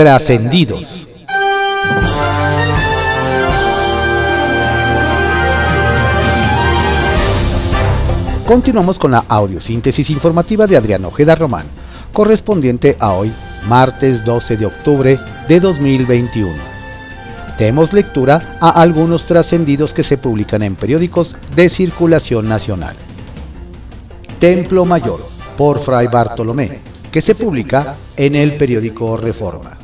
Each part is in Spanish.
Trascendidos. Continuamos con la audiosíntesis informativa de Adrián Ojeda Román, correspondiente a hoy, martes 12 de octubre de 2021. Demos lectura a algunos trascendidos que se publican en periódicos de circulación nacional. Templo Mayor, por Fray Bartolomé, que se publica en el periódico Reforma.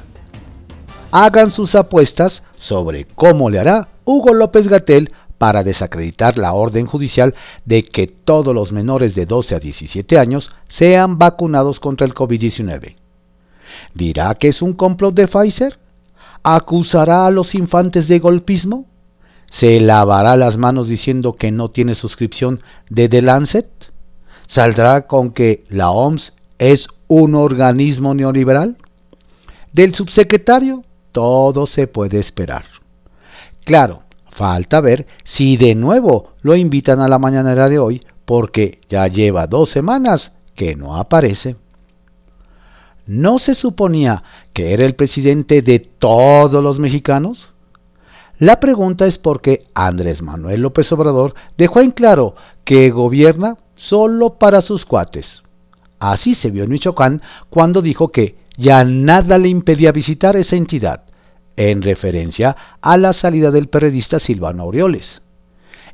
Hagan sus apuestas sobre cómo le hará Hugo López Gatel para desacreditar la orden judicial de que todos los menores de 12 a 17 años sean vacunados contra el COVID-19. ¿Dirá que es un complot de Pfizer? ¿Acusará a los infantes de golpismo? ¿Se lavará las manos diciendo que no tiene suscripción de The Lancet? ¿Saldrá con que la OMS es un organismo neoliberal? Del subsecretario todo se puede esperar. Claro, Falta ver si de nuevo lo invitan a la mañanera de hoy, porque ya lleva dos semanas que no aparece. ¿No se suponía que era el presidente de todos los mexicanos? La pregunta es porque Andrés Manuel López Obrador dejó en claro que gobierna solo para sus cuates. Así se vio en Michoacán cuando dijo que ya nada le impedía visitar esa entidad en referencia a la salida del periodista Silvano Aureoles.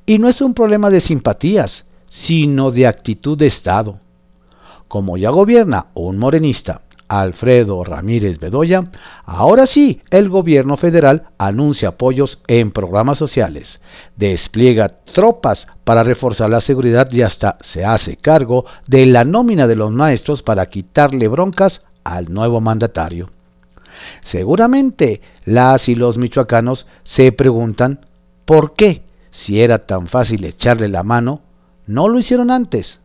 Y no es un problema de simpatías, sino de actitud de Estado. Como ya gobierna un morenista, Alfredo Ramírez Bedoya, ahora sí el gobierno federal anuncia apoyos en programas sociales, despliega tropas para reforzar la seguridad y hasta se hace cargo de la nómina de los maestros para quitarle broncas al nuevo mandatario. Seguramente las y los michoacanos se preguntan por qué, si era tan fácil echarle la mano, no lo hicieron antes,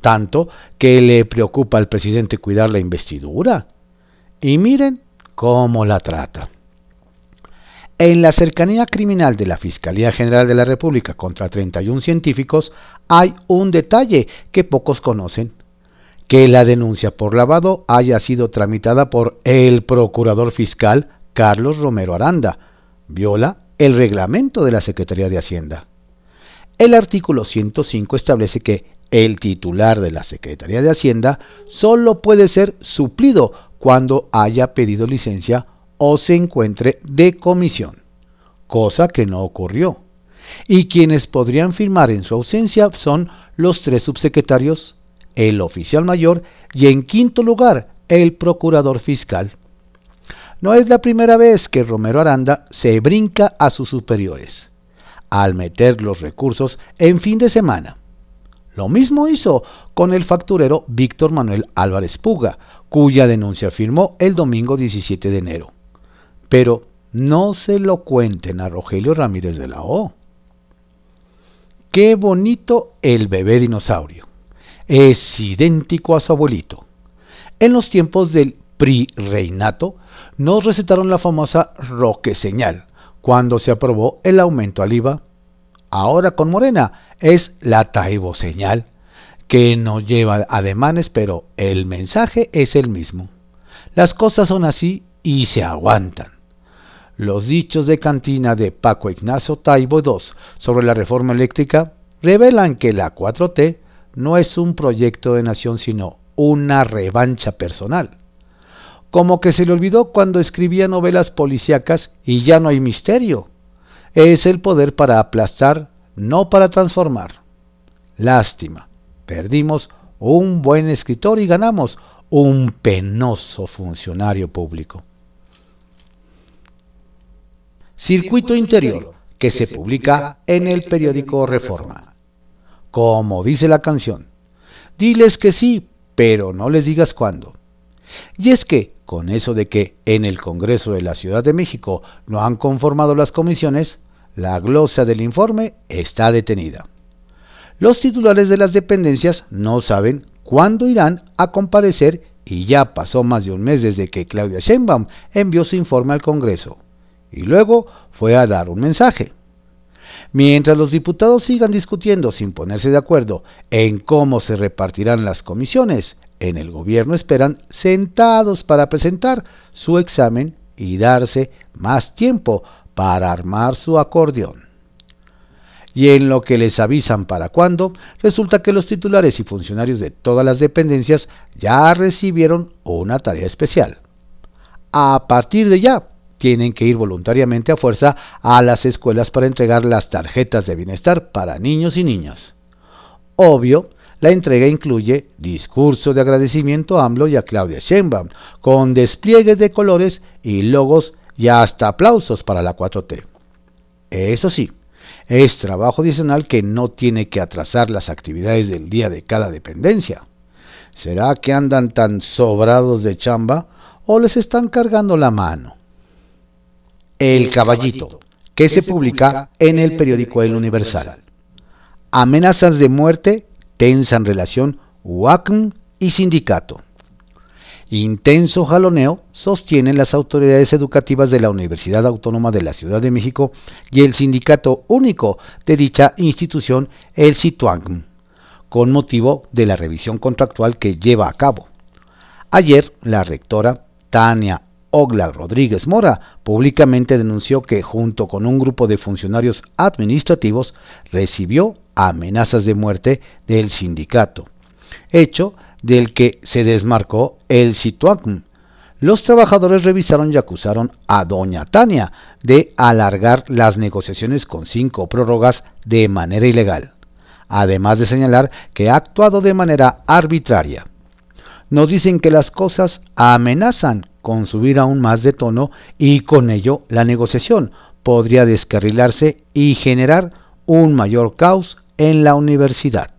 tanto que le preocupa al presidente cuidar la investidura. Y miren cómo la trata. En la cercanía criminal de la Fiscalía General de la República contra 31 científicos hay un detalle que pocos conocen que la denuncia por lavado haya sido tramitada por el procurador fiscal Carlos Romero Aranda. Viola el reglamento de la Secretaría de Hacienda. El artículo 105 establece que el titular de la Secretaría de Hacienda solo puede ser suplido cuando haya pedido licencia o se encuentre de comisión, cosa que no ocurrió. Y quienes podrían firmar en su ausencia son los tres subsecretarios el oficial mayor y en quinto lugar el procurador fiscal. No es la primera vez que Romero Aranda se brinca a sus superiores, al meter los recursos en fin de semana. Lo mismo hizo con el facturero Víctor Manuel Álvarez Puga, cuya denuncia firmó el domingo 17 de enero. Pero no se lo cuenten a Rogelio Ramírez de la O. Qué bonito el bebé dinosaurio es idéntico a su abuelito. En los tiempos del pri-reinato, nos recetaron la famosa roque señal, cuando se aprobó el aumento al IVA. Ahora con Morena es la taibo señal, que nos lleva ademanes, pero el mensaje es el mismo. Las cosas son así y se aguantan. Los dichos de cantina de Paco Ignacio Taibo II sobre la reforma eléctrica revelan que la 4T no es un proyecto de nación, sino una revancha personal. Como que se le olvidó cuando escribía novelas policíacas y ya no hay misterio. Es el poder para aplastar, no para transformar. Lástima, perdimos un buen escritor y ganamos un penoso funcionario público. Circuito Interior, que se publica en el periódico Reforma como dice la canción. Diles que sí, pero no les digas cuándo. Y es que, con eso de que en el Congreso de la Ciudad de México no han conformado las comisiones, la glosa del informe está detenida. Los titulares de las dependencias no saben cuándo irán a comparecer y ya pasó más de un mes desde que Claudia Sheinbaum envió su informe al Congreso. Y luego fue a dar un mensaje. Mientras los diputados sigan discutiendo sin ponerse de acuerdo en cómo se repartirán las comisiones, en el gobierno esperan sentados para presentar su examen y darse más tiempo para armar su acordeón. Y en lo que les avisan para cuándo, resulta que los titulares y funcionarios de todas las dependencias ya recibieron una tarea especial. A partir de ya, tienen que ir voluntariamente a fuerza a las escuelas para entregar las tarjetas de bienestar para niños y niñas. Obvio, la entrega incluye discurso de agradecimiento a AMLO y a Claudia Sheinbaum, con despliegues de colores y logos y hasta aplausos para la 4T. Eso sí, es trabajo adicional que no tiene que atrasar las actividades del día de cada dependencia. ¿Será que andan tan sobrados de chamba o les están cargando la mano? El Caballito, que se publica en el periódico El Universal. Amenazas de muerte tensan relación UACM y sindicato. Intenso jaloneo sostienen las autoridades educativas de la Universidad Autónoma de la Ciudad de México y el sindicato único de dicha institución, el CITUANG, con motivo de la revisión contractual que lleva a cabo. Ayer, la rectora Tania Ogla Rodríguez Mora públicamente denunció que junto con un grupo de funcionarios administrativos recibió amenazas de muerte del sindicato, hecho del que se desmarcó el Situacm. Los trabajadores revisaron y acusaron a doña Tania de alargar las negociaciones con cinco prórrogas de manera ilegal, además de señalar que ha actuado de manera arbitraria. Nos dicen que las cosas amenazan con subir aún más de tono y con ello la negociación podría descarrilarse y generar un mayor caos en la universidad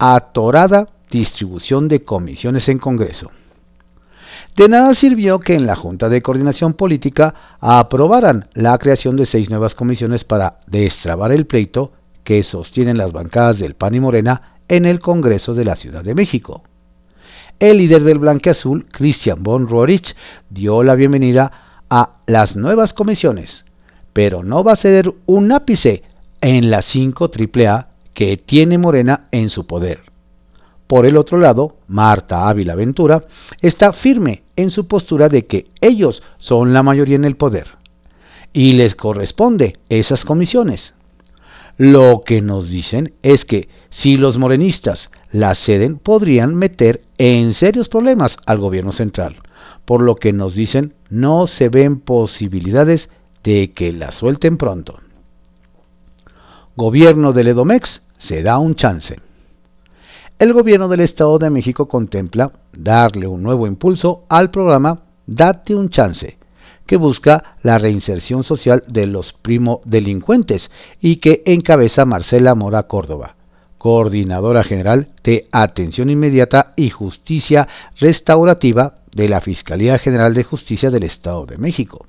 atorada distribución de comisiones en Congreso. De nada sirvió que en la Junta de Coordinación Política aprobaran la creación de seis nuevas comisiones para destrabar el pleito que sostienen las bancadas del PAN y Morena en el Congreso de la Ciudad de México. El líder del Azul, Christian von Roerich, dio la bienvenida a las nuevas comisiones, pero no va a ceder un ápice en la 5 AAA que tiene Morena en su poder. Por el otro lado, Marta Ávila Ventura está firme en su postura de que ellos son la mayoría en el poder y les corresponde esas comisiones. Lo que nos dicen es que si los morenistas las ceden podrían meter en serios problemas al gobierno central, por lo que nos dicen no se ven posibilidades de que la suelten pronto. Gobierno del Edomex se da un chance. El gobierno del Estado de México contempla darle un nuevo impulso al programa Date un chance, que busca la reinserción social de los primo delincuentes y que encabeza Marcela Mora Córdoba, coordinadora general de Atención Inmediata y Justicia Restaurativa de la Fiscalía General de Justicia del Estado de México.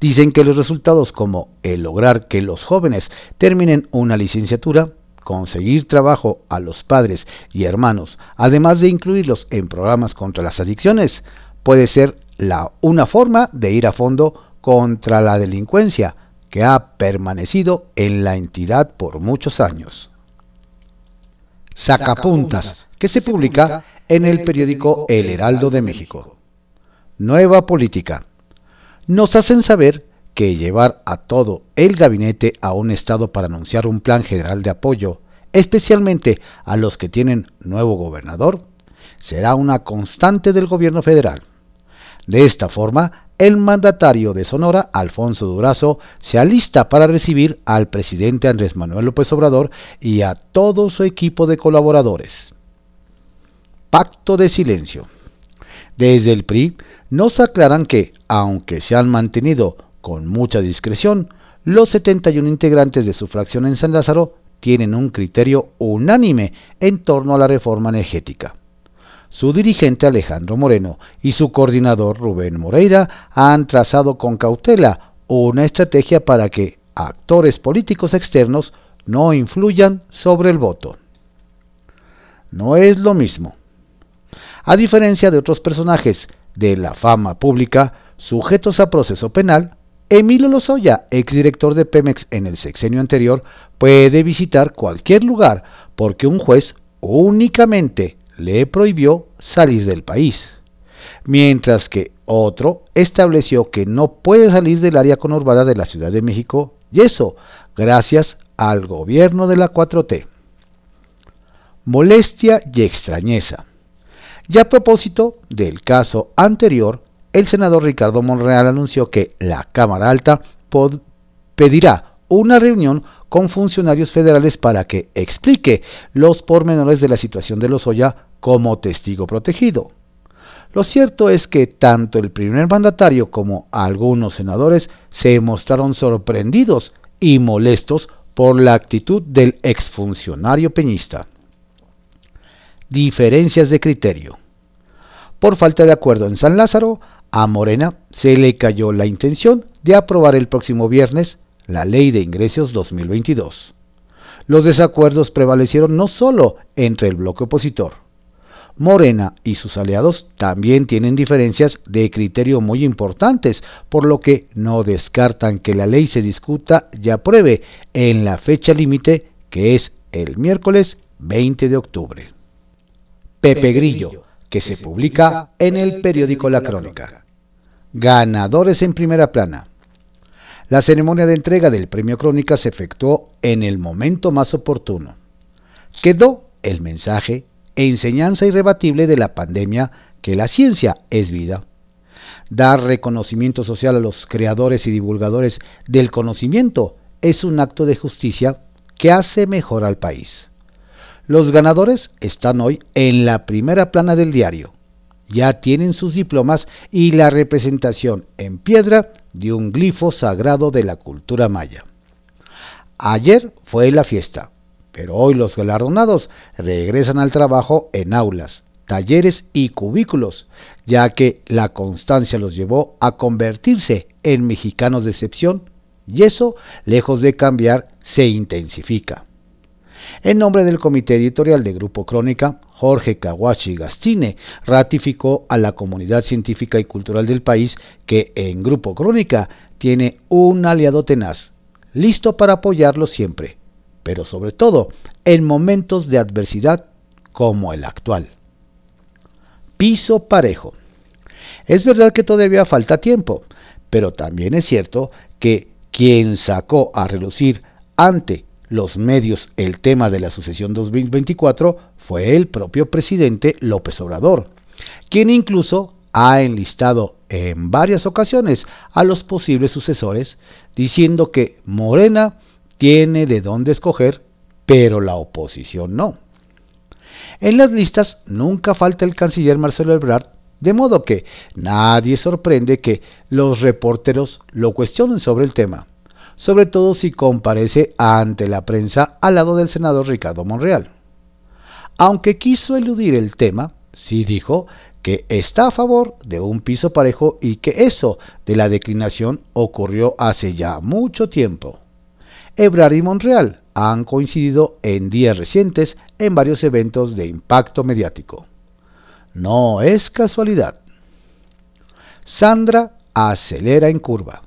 Dicen que los resultados como el lograr que los jóvenes terminen una licenciatura, conseguir trabajo a los padres y hermanos, además de incluirlos en programas contra las adicciones, puede ser la, una forma de ir a fondo contra la delincuencia que ha permanecido en la entidad por muchos años. Sacapuntas, que se publica en el periódico El Heraldo de México. Nueva política. Nos hacen saber que llevar a todo el gabinete a un estado para anunciar un plan general de apoyo, especialmente a los que tienen nuevo gobernador, será una constante del gobierno federal. De esta forma, el mandatario de Sonora, Alfonso Durazo, se alista para recibir al presidente Andrés Manuel López Obrador y a todo su equipo de colaboradores. Pacto de silencio. Desde el PRI nos aclaran que, aunque se han mantenido con mucha discreción, los 71 integrantes de su fracción en San Lázaro tienen un criterio unánime en torno a la reforma energética. Su dirigente Alejandro Moreno y su coordinador Rubén Moreira han trazado con cautela una estrategia para que actores políticos externos no influyan sobre el voto. No es lo mismo. A diferencia de otros personajes de la fama pública sujetos a proceso penal, Emilio Lozoya, exdirector de Pemex en el sexenio anterior, puede visitar cualquier lugar porque un juez únicamente le prohibió salir del país, mientras que Otro estableció que no puede salir del área conurbada de la Ciudad de México y eso gracias al gobierno de la 4T. Molestia y extrañeza. Y a propósito del caso anterior, el senador Ricardo Monreal anunció que la Cámara Alta pedirá una reunión con funcionarios federales para que explique los pormenores de la situación de Lozoya como testigo protegido. Lo cierto es que tanto el primer mandatario como algunos senadores se mostraron sorprendidos y molestos por la actitud del exfuncionario peñista. Diferencias de criterio. Por falta de acuerdo en San Lázaro, a Morena se le cayó la intención de aprobar el próximo viernes la Ley de Ingresos 2022. Los desacuerdos prevalecieron no solo entre el bloque opositor. Morena y sus aliados también tienen diferencias de criterio muy importantes, por lo que no descartan que la ley se discuta y apruebe en la fecha límite que es el miércoles 20 de octubre. Pepe Grillo, que se publica en el periódico La Crónica. Ganadores en primera plana. La ceremonia de entrega del premio Crónica se efectuó en el momento más oportuno. Quedó el mensaje enseñanza irrebatible de la pandemia que la ciencia es vida. Dar reconocimiento social a los creadores y divulgadores del conocimiento es un acto de justicia que hace mejor al país. Los ganadores están hoy en la primera plana del diario ya tienen sus diplomas y la representación en piedra de un glifo sagrado de la cultura maya. Ayer fue la fiesta, pero hoy los galardonados regresan al trabajo en aulas, talleres y cubículos, ya que la constancia los llevó a convertirse en mexicanos de excepción y eso, lejos de cambiar, se intensifica. En nombre del comité editorial de Grupo Crónica, Jorge Kawashi Gastine ratificó a la comunidad científica y cultural del país que en Grupo Crónica tiene un aliado tenaz, listo para apoyarlo siempre, pero sobre todo en momentos de adversidad como el actual. Piso parejo. Es verdad que todavía falta tiempo, pero también es cierto que quien sacó a relucir ante los medios el tema de la sucesión 2024 fue el propio presidente López Obrador, quien incluso ha enlistado en varias ocasiones a los posibles sucesores, diciendo que Morena tiene de dónde escoger, pero la oposición no. En las listas nunca falta el canciller Marcelo Ebrard, de modo que nadie sorprende que los reporteros lo cuestionen sobre el tema sobre todo si comparece ante la prensa al lado del senador Ricardo Monreal. Aunque quiso eludir el tema, sí dijo que está a favor de un piso parejo y que eso de la declinación ocurrió hace ya mucho tiempo. Ebrard y Monreal han coincidido en días recientes en varios eventos de impacto mediático. No es casualidad. Sandra acelera en curva.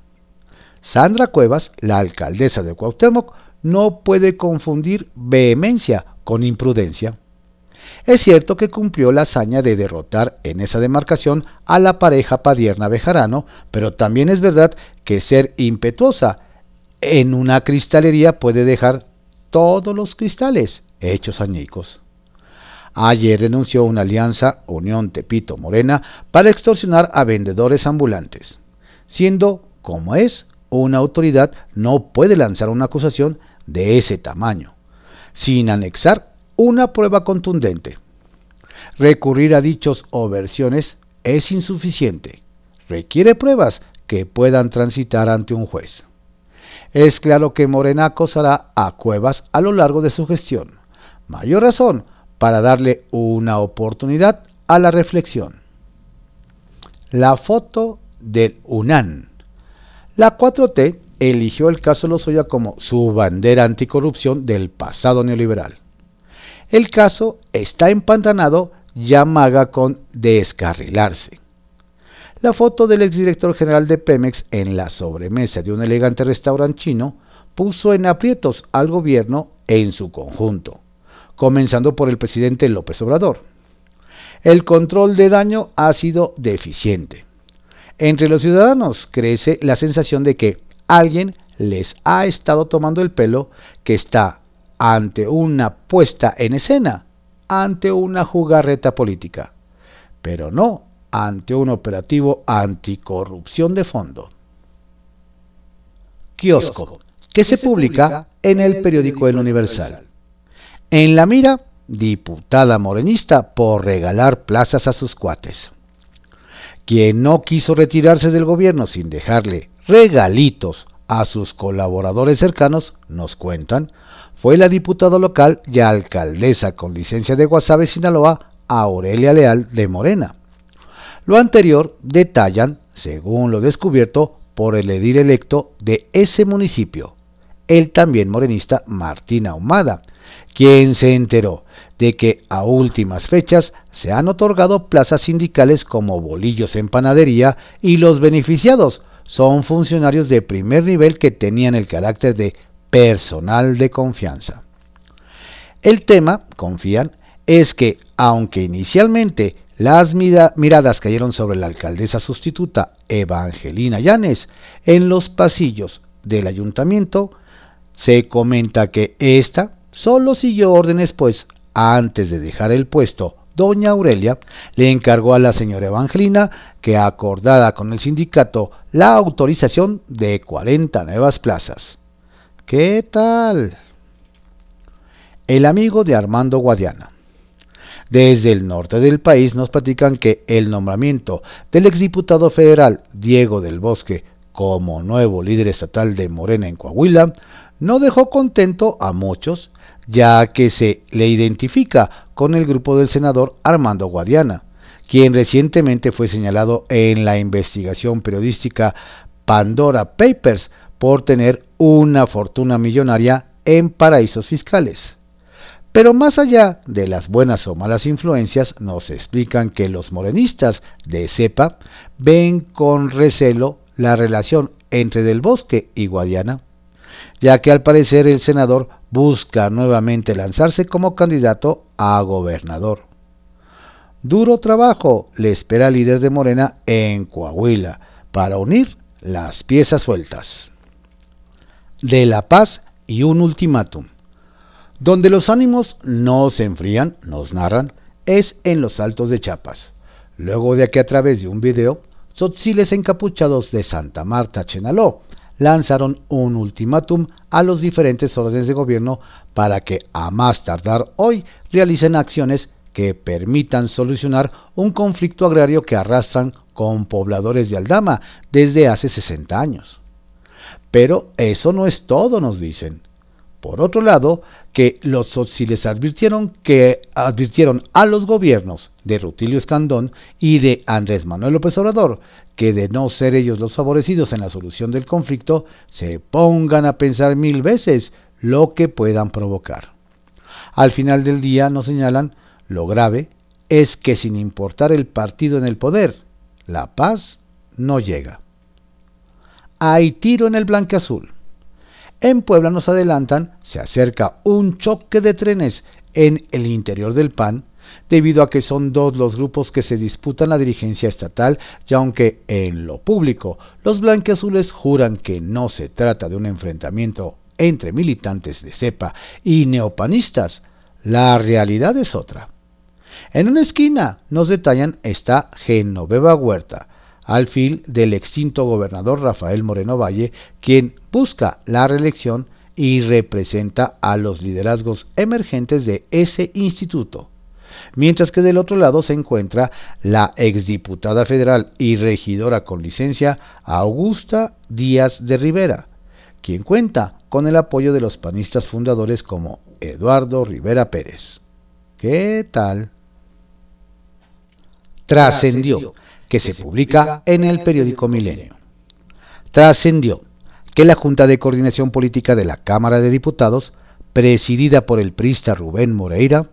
Sandra Cuevas, la alcaldesa de Cuauhtémoc, no puede confundir vehemencia con imprudencia. Es cierto que cumplió la hazaña de derrotar en esa demarcación a la pareja Padierna Bejarano, pero también es verdad que ser impetuosa en una cristalería puede dejar todos los cristales hechos añicos. Ayer denunció una alianza Unión Tepito Morena para extorsionar a vendedores ambulantes, siendo, como es, una autoridad no puede lanzar una acusación de ese tamaño, sin anexar una prueba contundente. Recurrir a dichos o versiones es insuficiente. Requiere pruebas que puedan transitar ante un juez. Es claro que Morena acosará a Cuevas a lo largo de su gestión. Mayor razón para darle una oportunidad a la reflexión. La foto del UNAN la 4T eligió el caso Lozoya como su bandera anticorrupción del pasado neoliberal. El caso está empantanado ya maga con descarrilarse. La foto del exdirector general de Pemex en la sobremesa de un elegante restaurante chino puso en aprietos al gobierno en su conjunto, comenzando por el presidente López Obrador. El control de daño ha sido deficiente. Entre los ciudadanos crece la sensación de que alguien les ha estado tomando el pelo, que está ante una puesta en escena, ante una jugarreta política, pero no ante un operativo anticorrupción de fondo. Kiosco, que se publica en el periódico El Universal. En la mira, diputada morenista por regalar plazas a sus cuates. Quien no quiso retirarse del gobierno sin dejarle regalitos a sus colaboradores cercanos, nos cuentan, fue la diputada local y alcaldesa con licencia de Guasave, Sinaloa, Aurelia Leal de Morena. Lo anterior detallan, según lo descubierto por el edil electo de ese municipio, el también morenista Martín Ahumada, quien se enteró de que a últimas fechas se han otorgado plazas sindicales como bolillos en panadería y los beneficiados son funcionarios de primer nivel que tenían el carácter de personal de confianza. El tema, confían, es que aunque inicialmente las miradas cayeron sobre la alcaldesa sustituta Evangelina Llanes en los pasillos del ayuntamiento, se comenta que ésta solo siguió órdenes pues antes de dejar el puesto, doña Aurelia le encargó a la señora Evangelina que acordada con el sindicato la autorización de 40 nuevas plazas. ¿Qué tal? El amigo de Armando Guadiana. Desde el norte del país nos platican que el nombramiento del exdiputado federal Diego del Bosque como nuevo líder estatal de Morena en Coahuila no dejó contento a muchos, ya que se le identifica con el grupo del senador Armando Guadiana, quien recientemente fue señalado en la investigación periodística Pandora Papers por tener una fortuna millonaria en paraísos fiscales. Pero más allá de las buenas o malas influencias, nos explican que los morenistas de cepa ven con recelo la relación entre Del Bosque y Guadiana, ya que al parecer el senador busca nuevamente lanzarse como candidato a gobernador. Duro trabajo le espera al líder de Morena en Coahuila para unir las piezas sueltas de la paz y un ultimátum. Donde los ánimos no se enfrían, nos narran, es en los altos de Chiapas. Luego de que a través de un video, sotziles encapuchados de Santa Marta, Chenaló, lanzaron un ultimátum a los diferentes órdenes de gobierno para que a más tardar hoy realicen acciones que permitan solucionar un conflicto agrario que arrastran con pobladores de Aldama desde hace 60 años. Pero eso no es todo, nos dicen. Por otro lado, que los sociles advirtieron que advirtieron a los gobiernos de Rutilio Escandón y de Andrés Manuel López Obrador que de no ser ellos los favorecidos en la solución del conflicto, se pongan a pensar mil veces lo que puedan provocar. Al final del día nos señalan lo grave es que sin importar el partido en el poder, la paz no llega hay tiro en el azul. En Puebla nos adelantan, se acerca un choque de trenes en el interior del PAN, debido a que son dos los grupos que se disputan la dirigencia estatal, y aunque en lo público los blanqueazules juran que no se trata de un enfrentamiento entre militantes de cepa y neopanistas, la realidad es otra. En una esquina, nos detallan, está Genoveva Huerta, al fin del extinto gobernador Rafael Moreno Valle, quien busca la reelección y representa a los liderazgos emergentes de ese instituto. Mientras que del otro lado se encuentra la exdiputada federal y regidora con licencia Augusta Díaz de Rivera, quien cuenta con el apoyo de los panistas fundadores como Eduardo Rivera Pérez. ¿Qué tal? Trascendió que se publica en el periódico Milenio. Trascendió que la Junta de Coordinación Política de la Cámara de Diputados, presidida por el prista Rubén Moreira,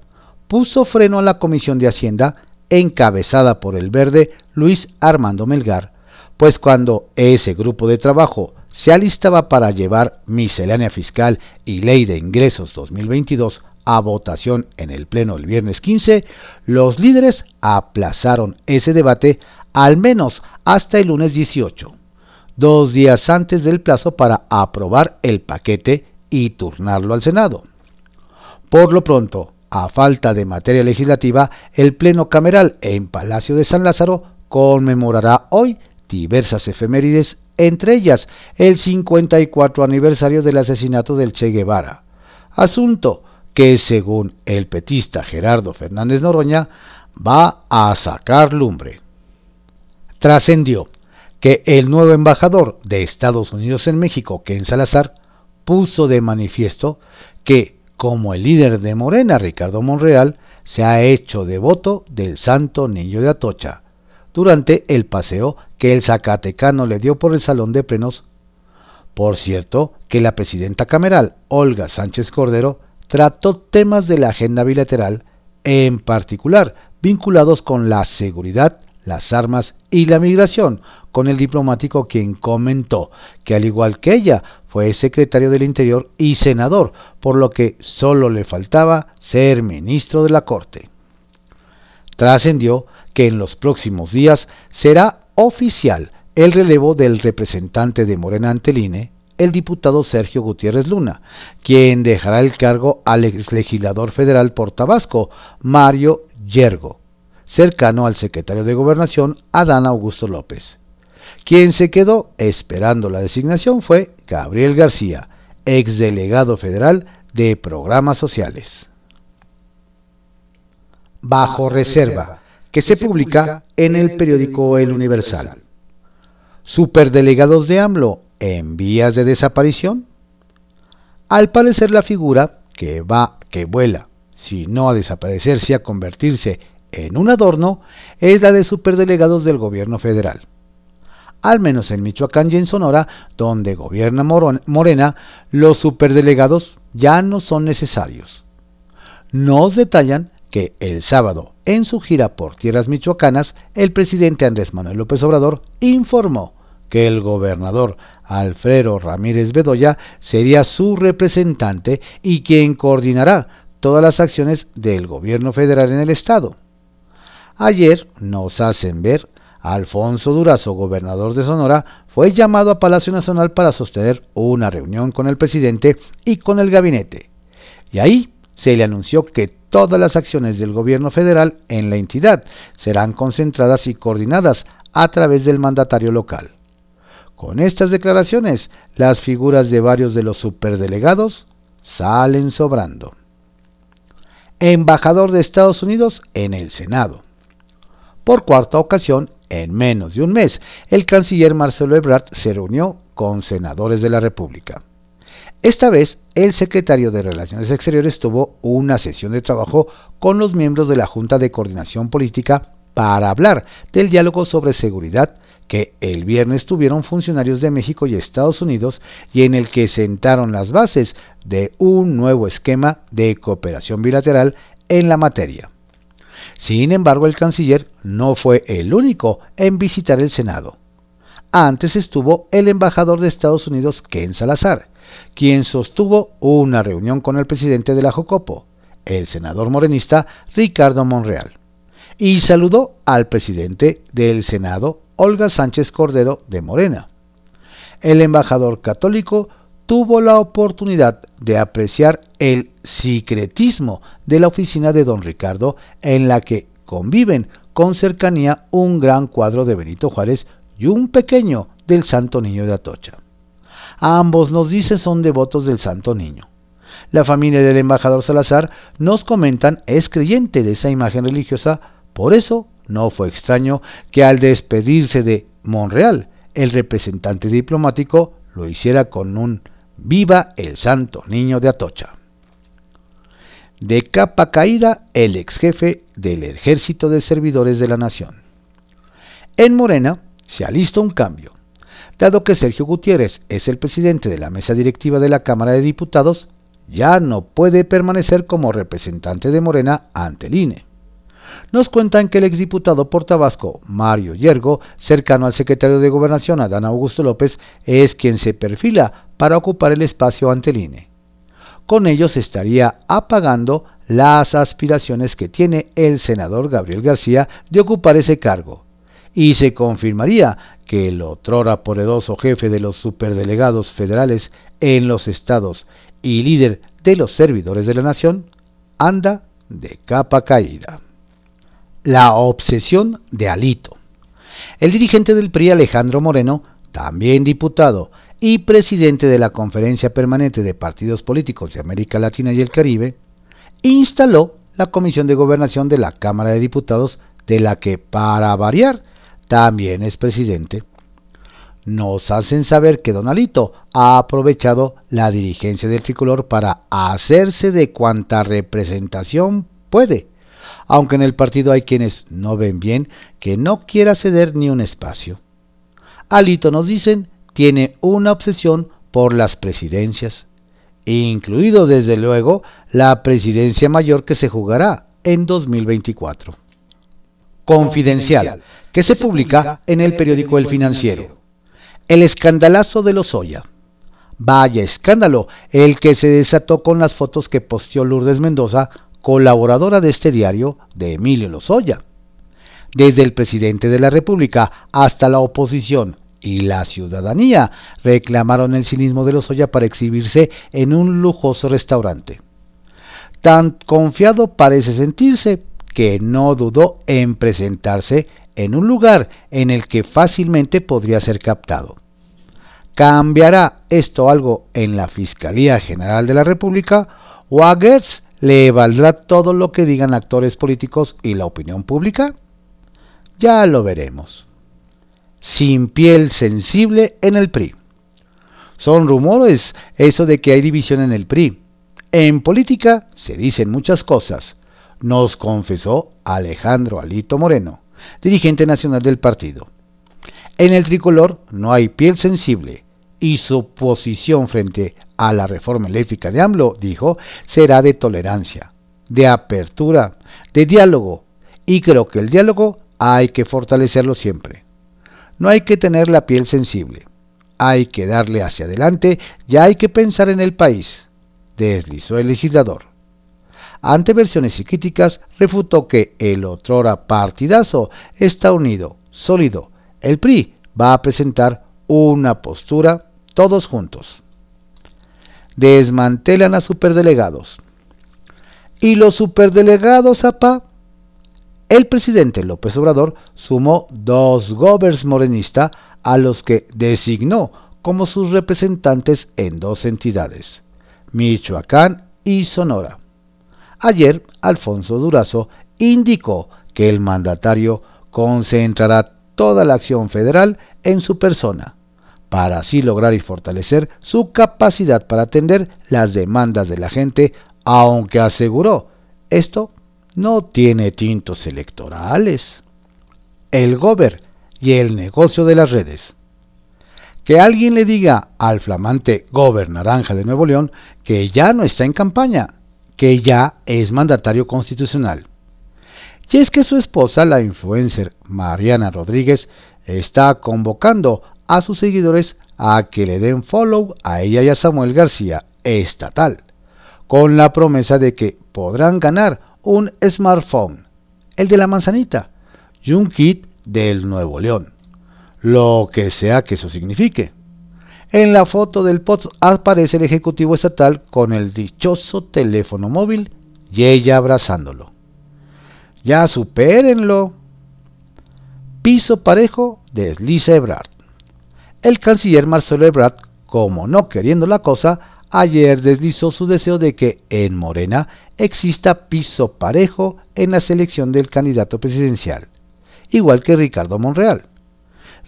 puso freno a la Comisión de Hacienda encabezada por el verde Luis Armando Melgar, pues cuando ese grupo de trabajo se alistaba para llevar miscelánea fiscal y ley de ingresos 2022 a votación en el Pleno el viernes 15, los líderes aplazaron ese debate al menos hasta el lunes 18, dos días antes del plazo para aprobar el paquete y turnarlo al Senado. Por lo pronto, a falta de materia legislativa, el Pleno Cameral en Palacio de San Lázaro conmemorará hoy diversas efemérides, entre ellas el 54 aniversario del asesinato del Che Guevara, asunto que según el petista Gerardo Fernández Noroña va a sacar lumbre. Trascendió que el nuevo embajador de Estados Unidos en México, Ken Salazar, puso de manifiesto que como el líder de Morena, Ricardo Monreal, se ha hecho devoto del Santo Niño de Atocha, durante el paseo que el Zacatecano le dio por el Salón de Plenos. Por cierto, que la presidenta cameral, Olga Sánchez Cordero, trató temas de la agenda bilateral, en particular vinculados con la seguridad, las armas y la migración, con el diplomático quien comentó que al igual que ella fue secretario del Interior y senador, por lo que solo le faltaba ser ministro de la Corte. Trascendió que en los próximos días será oficial el relevo del representante de Morena ante el diputado Sergio Gutiérrez Luna, quien dejará el cargo al exlegislador federal por Tabasco, Mario Yergo, cercano al secretario de Gobernación, Adán Augusto López. Quien se quedó esperando la designación fue Gabriel García, exdelegado federal de programas sociales. Bajo reserva, que se publica en el periódico El Universal. Superdelegados de AMLO en vías de desaparición. Al parecer la figura que va, que vuela, si no a desaparecerse, a convertirse en un adorno, es la de superdelegados del gobierno federal al menos en Michoacán y en Sonora, donde gobierna Morena, los superdelegados ya no son necesarios. Nos detallan que el sábado, en su gira por tierras michoacanas, el presidente Andrés Manuel López Obrador informó que el gobernador Alfredo Ramírez Bedoya sería su representante y quien coordinará todas las acciones del gobierno federal en el estado. Ayer nos hacen ver Alfonso Durazo, gobernador de Sonora, fue llamado a Palacio Nacional para sostener una reunión con el presidente y con el gabinete. Y ahí se le anunció que todas las acciones del gobierno federal en la entidad serán concentradas y coordinadas a través del mandatario local. Con estas declaraciones, las figuras de varios de los superdelegados salen sobrando. Embajador de Estados Unidos en el Senado. Por cuarta ocasión, en menos de un mes, el canciller Marcelo Ebrard se reunió con senadores de la República. Esta vez, el secretario de Relaciones Exteriores tuvo una sesión de trabajo con los miembros de la Junta de Coordinación Política para hablar del diálogo sobre seguridad que el viernes tuvieron funcionarios de México y Estados Unidos y en el que sentaron las bases de un nuevo esquema de cooperación bilateral en la materia. Sin embargo, el canciller no fue el único en visitar el Senado. Antes estuvo el embajador de Estados Unidos, Ken Salazar, quien sostuvo una reunión con el presidente de la Jocopo, el senador morenista Ricardo Monreal, y saludó al presidente del Senado, Olga Sánchez Cordero de Morena. El embajador católico tuvo la oportunidad de apreciar el secretismo de la oficina de don Ricardo en la que conviven con cercanía un gran cuadro de Benito Juárez y un pequeño del Santo Niño de Atocha. Ambos nos dicen son devotos del Santo Niño. La familia del embajador Salazar nos comentan es creyente de esa imagen religiosa, por eso no fue extraño que al despedirse de Monreal, el representante diplomático lo hiciera con un Viva el Santo Niño de Atocha. De capa caída, el ex jefe del Ejército de Servidores de la Nación. En Morena se alista un cambio. Dado que Sergio Gutiérrez es el presidente de la mesa directiva de la Cámara de Diputados, ya no puede permanecer como representante de Morena ante el INE nos cuentan que el exdiputado por Tabasco, Mario Yergo, cercano al secretario de Gobernación, Adán Augusto López, es quien se perfila para ocupar el espacio ante el INE. Con ello se estaría apagando las aspiraciones que tiene el senador Gabriel García de ocupar ese cargo, y se confirmaría que el otrora poderoso jefe de los superdelegados federales en los estados y líder de los servidores de la nación anda de capa caída. La obsesión de Alito. El dirigente del PRI Alejandro Moreno, también diputado y presidente de la Conferencia Permanente de Partidos Políticos de América Latina y el Caribe, instaló la Comisión de Gobernación de la Cámara de Diputados, de la que, para variar, también es presidente. Nos hacen saber que Donalito ha aprovechado la dirigencia del tricolor para hacerse de cuanta representación puede, aunque en el partido hay quienes no ven bien que no quiera ceder ni un espacio. Alito, nos dicen, tiene una obsesión por las presidencias, incluido desde luego la presidencia mayor que se jugará en 2024. Confidencial, que se publica en el periódico El Financiero. El escandalazo de Lozoya. Vaya escándalo el que se desató con las fotos que posteó Lourdes Mendoza, colaboradora de este diario de Emilio Lozoya. Desde el presidente de la República hasta la oposición y la ciudadanía reclamaron el cinismo de Lozoya para exhibirse en un lujoso restaurante. Tan confiado parece sentirse que no dudó en presentarse en un lugar en el que fácilmente podría ser captado. ¿Cambiará esto algo en la Fiscalía General de la República o le valdrá todo lo que digan actores políticos y la opinión pública? Ya lo veremos. Sin piel sensible en el PRI. Son rumores eso de que hay división en el PRI. En política se dicen muchas cosas, nos confesó Alejandro Alito Moreno dirigente nacional del partido. En el tricolor no hay piel sensible y su posición frente a la reforma eléctrica de AMLO, dijo, será de tolerancia, de apertura, de diálogo. Y creo que el diálogo hay que fortalecerlo siempre. No hay que tener la piel sensible. Hay que darle hacia adelante y hay que pensar en el país, deslizó el legislador ante versiones y críticas, refutó que el otrora partidazo está unido, sólido. El PRI va a presentar una postura todos juntos. Desmantelan a superdelegados. ¿Y los superdelegados, APA? El presidente López Obrador sumó dos govers morenista a los que designó como sus representantes en dos entidades, Michoacán y Sonora. Ayer, Alfonso Durazo indicó que el mandatario concentrará toda la acción federal en su persona, para así lograr y fortalecer su capacidad para atender las demandas de la gente, aunque aseguró, esto no tiene tintos electorales. El gober y el negocio de las redes. Que alguien le diga al flamante gober naranja de Nuevo León que ya no está en campaña, que ya es mandatario constitucional. Y es que su esposa, la influencer Mariana Rodríguez, está convocando a sus seguidores a que le den follow a ella y a Samuel García estatal, con la promesa de que podrán ganar un smartphone, el de la manzanita, y un kit del Nuevo León, lo que sea que eso signifique. En la foto del post aparece el ejecutivo estatal con el dichoso teléfono móvil y ella abrazándolo. Ya supérenlo. Piso parejo desliza Ebrard. El canciller Marcelo Ebrard, como no queriendo la cosa, ayer deslizó su deseo de que en Morena exista piso parejo en la selección del candidato presidencial, igual que Ricardo Monreal.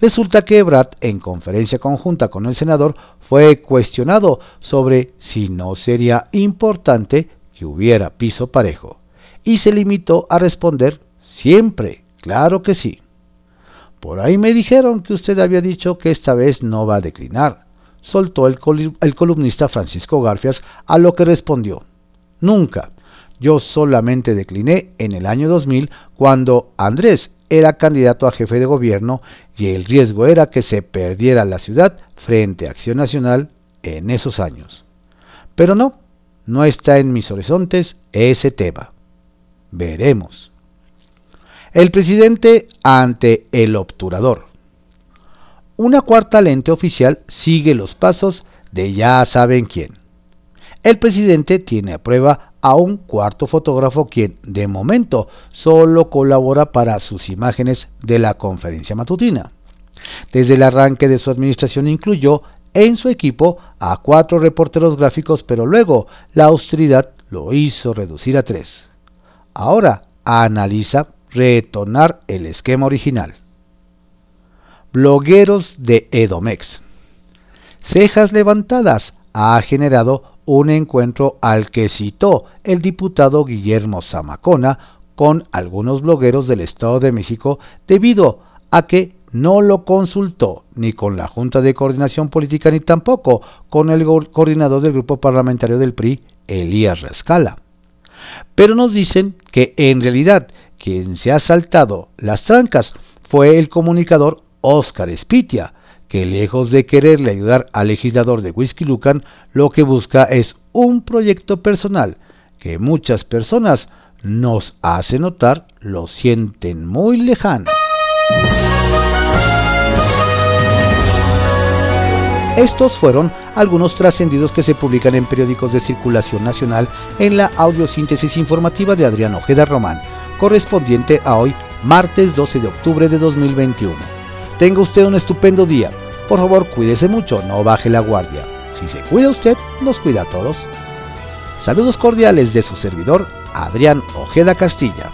Resulta que Ebrard, en conferencia conjunta con el senador, fue cuestionado sobre si no sería importante que hubiera piso parejo, y se limitó a responder siempre, claro que sí. Por ahí me dijeron que usted había dicho que esta vez no va a declinar, soltó el, columnista Francisco Garfias, a lo que respondió, nunca. Yo solamente decliné en el año 2000 cuando Andrés era candidato a jefe de gobierno y el riesgo era que se perdiera la ciudad frente a Acción Nacional en esos años. Pero no, no está en mis horizontes ese tema. Veremos. El presidente ante el obturador. Una cuarta lente oficial sigue los pasos de ya saben quién. El presidente tiene a prueba a un cuarto fotógrafo quien, de momento, solo colabora para sus imágenes de la conferencia matutina. Desde el arranque de su administración incluyó en su equipo a cuatro reporteros gráficos, pero luego la austeridad lo hizo reducir a tres. Ahora analiza retornar el esquema original. Blogueros de Edomex. Cejas levantadas ha generado un encuentro al que citó el diputado Guillermo Zamacona con algunos blogueros del Estado de México debido a que no lo consultó ni con la Junta de Coordinación Política ni tampoco con el coordinador del grupo parlamentario del PRI, Elías Rescala. Pero nos dicen que en realidad quien se ha saltado las trancas fue el comunicador Óscar Espitia, que lejos de quererle ayudar al legislador de Whisky Lucan, lo que busca es un proyecto personal que muchas personas nos hace notar lo sienten muy lejano. Estos fueron algunos trascendidos que se publican en periódicos de circulación nacional en la audiosíntesis informativa de Adrián Ojeda Román, correspondiente a hoy, martes 12 de octubre de 2021. Tenga usted un estupendo día. Por favor, cuídese mucho, no baje la guardia. Si se cuida usted, nos cuida a todos. Saludos cordiales de su servidor, Adrián Ojeda Castilla.